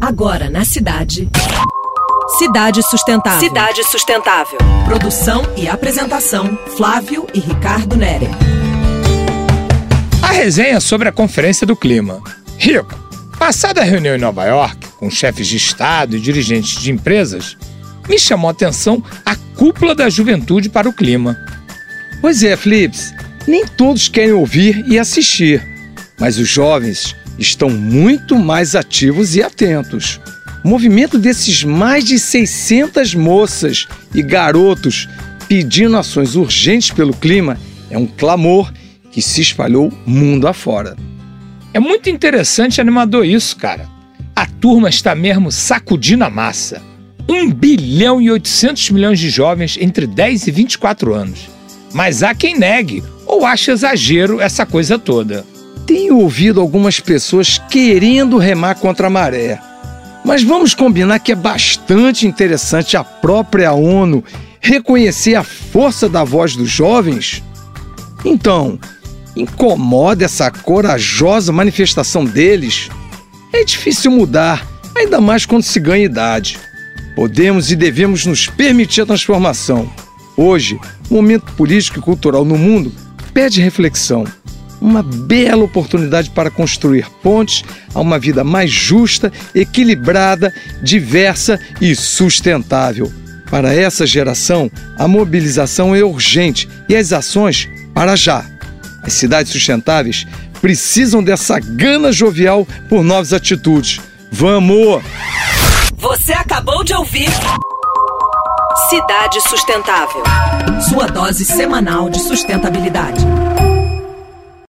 Agora na cidade. Cidade Sustentável. Cidade Sustentável. Produção e apresentação: Flávio e Ricardo Nere. A resenha sobre a Conferência do Clima. Rico, passada a reunião em Nova York, com chefes de Estado e dirigentes de empresas, me chamou a atenção a cúpula da juventude para o clima. Pois é, Flips, nem todos querem ouvir e assistir, mas os jovens estão muito mais ativos e atentos. O movimento desses mais de 600 moças e garotos pedindo ações urgentes pelo clima é um clamor que se espalhou mundo afora. É muito interessante e animador isso, cara. A turma está mesmo sacudindo a massa. 1 bilhão e 800 milhões de jovens entre 10 e 24 anos. Mas há quem negue ou ache exagero essa coisa toda. Tenho ouvido algumas pessoas querendo remar contra a maré. Mas vamos combinar que é bastante interessante a própria ONU reconhecer a força da voz dos jovens? Então, incomoda essa corajosa manifestação deles? É difícil mudar, ainda mais quando se ganha idade. Podemos e devemos nos permitir a transformação. Hoje, o momento político e cultural no mundo pede reflexão uma bela oportunidade para construir pontes a uma vida mais justa, equilibrada, diversa e sustentável. Para essa geração, a mobilização é urgente e as ações para já. As cidades sustentáveis precisam dessa gana jovial por novas atitudes. Vamos! Você acabou de ouvir Cidade Sustentável. Sua dose semanal de sustentabilidade.